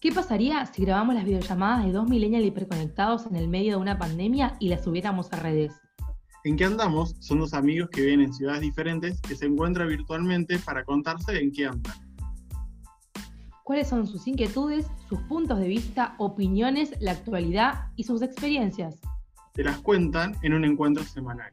¿Qué pasaría si grabamos las videollamadas de dos millennials hiperconectados en el medio de una pandemia y las subiéramos a redes? En qué andamos son dos amigos que viven en ciudades diferentes que se encuentran virtualmente para contarse en qué andan. ¿Cuáles son sus inquietudes, sus puntos de vista, opiniones, la actualidad y sus experiencias? Te las cuentan en un encuentro semanal.